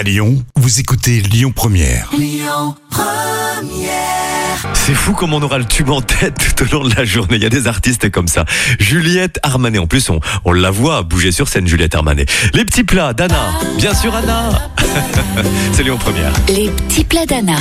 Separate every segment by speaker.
Speaker 1: À Lyon, vous écoutez Lyon Première.
Speaker 2: C'est fou comme on aura le tube en tête tout au long de la journée. Il y a des artistes comme ça. Juliette Armanet. En plus, on, on la voit bouger sur scène, Juliette Armanet. Les petits plats d'Anna. Bien sûr, Anna. C'est Lyon Première.
Speaker 3: Les petits plats d'Anna.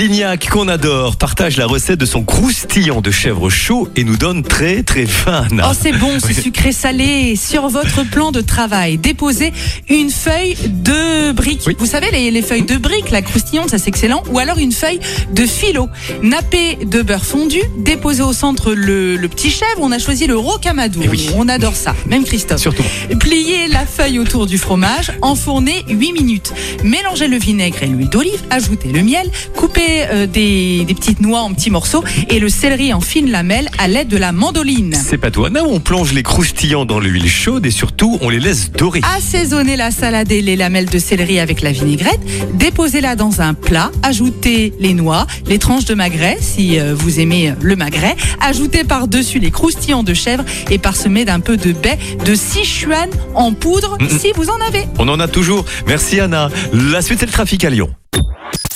Speaker 2: Lignac, qu'on adore, partage la recette de son croustillant de chèvre chaud et nous donne très très faim.
Speaker 4: Oh, c'est bon, ce sucré salé. Sur votre plan de travail, déposez une feuille de briques.
Speaker 2: Oui.
Speaker 4: Vous savez, les, les feuilles de briques, la croustillante, ça c'est excellent. Ou alors une feuille de philo. Nappé de beurre fondu, déposez au centre le, le petit chèvre. On a choisi le rocamadour.
Speaker 2: Eh oui.
Speaker 4: On adore ça, même Christophe.
Speaker 2: Surtout.
Speaker 4: Pliez la feuille autour du fromage, enfournez 8 minutes. Mélangez le vinaigre et l'huile d'olive, ajoutez le miel, coupez euh, des, des petites noix en petits morceaux et le céleri en fines lamelles à l'aide de la mandoline.
Speaker 2: C'est pas toi, Anna, on plonge les croustillants dans l'huile chaude et surtout on les laisse dorer.
Speaker 4: Assaisonnez la salade et les lamelles de céleri avec la vinaigrette. Déposez-la dans un plat. Ajoutez les noix, les tranches de magret, si euh, vous aimez le magret. Ajoutez par-dessus les croustillants de chèvre et parsemez d'un peu de baie de Sichuan en poudre, si vous en avez.
Speaker 2: On en a toujours. Merci Anna. La suite c'est le trafic à Lyon.